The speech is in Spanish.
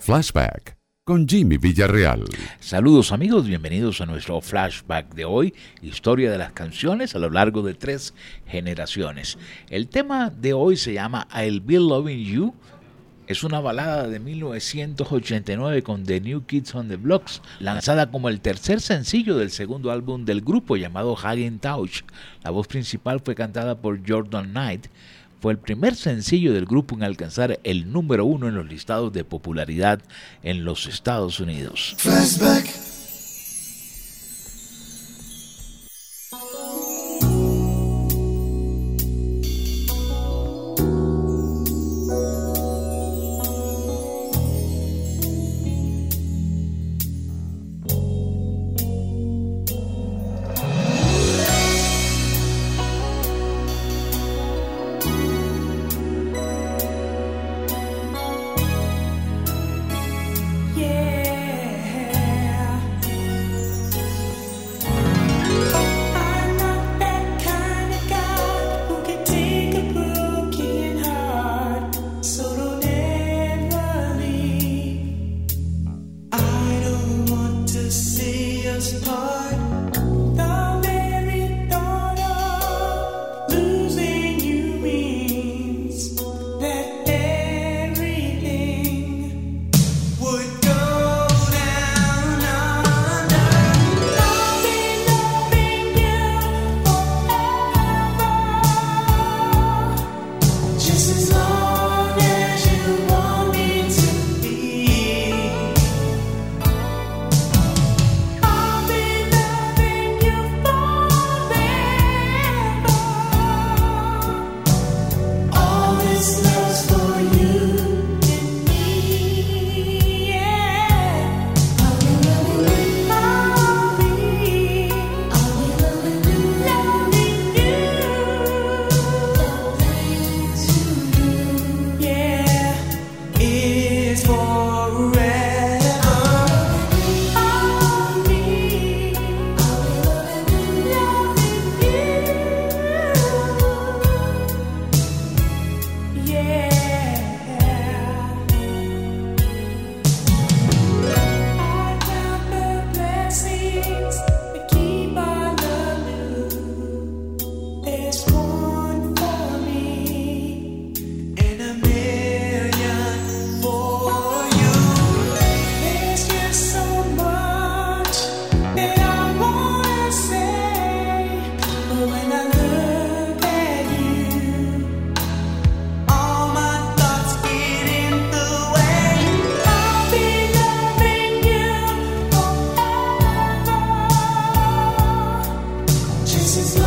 Flashback con Jimmy Villarreal. Saludos amigos, bienvenidos a nuestro flashback de hoy, historia de las canciones a lo largo de tres generaciones. El tema de hoy se llama I'll Be Loving You. Es una balada de 1989 con The New Kids on the Blocks, lanzada como el tercer sencillo del segundo álbum del grupo llamado Hagen Touch. La voz principal fue cantada por Jordan Knight fue el primer sencillo del grupo en alcanzar el número uno en los listados de popularidad en los Estados Unidos. This is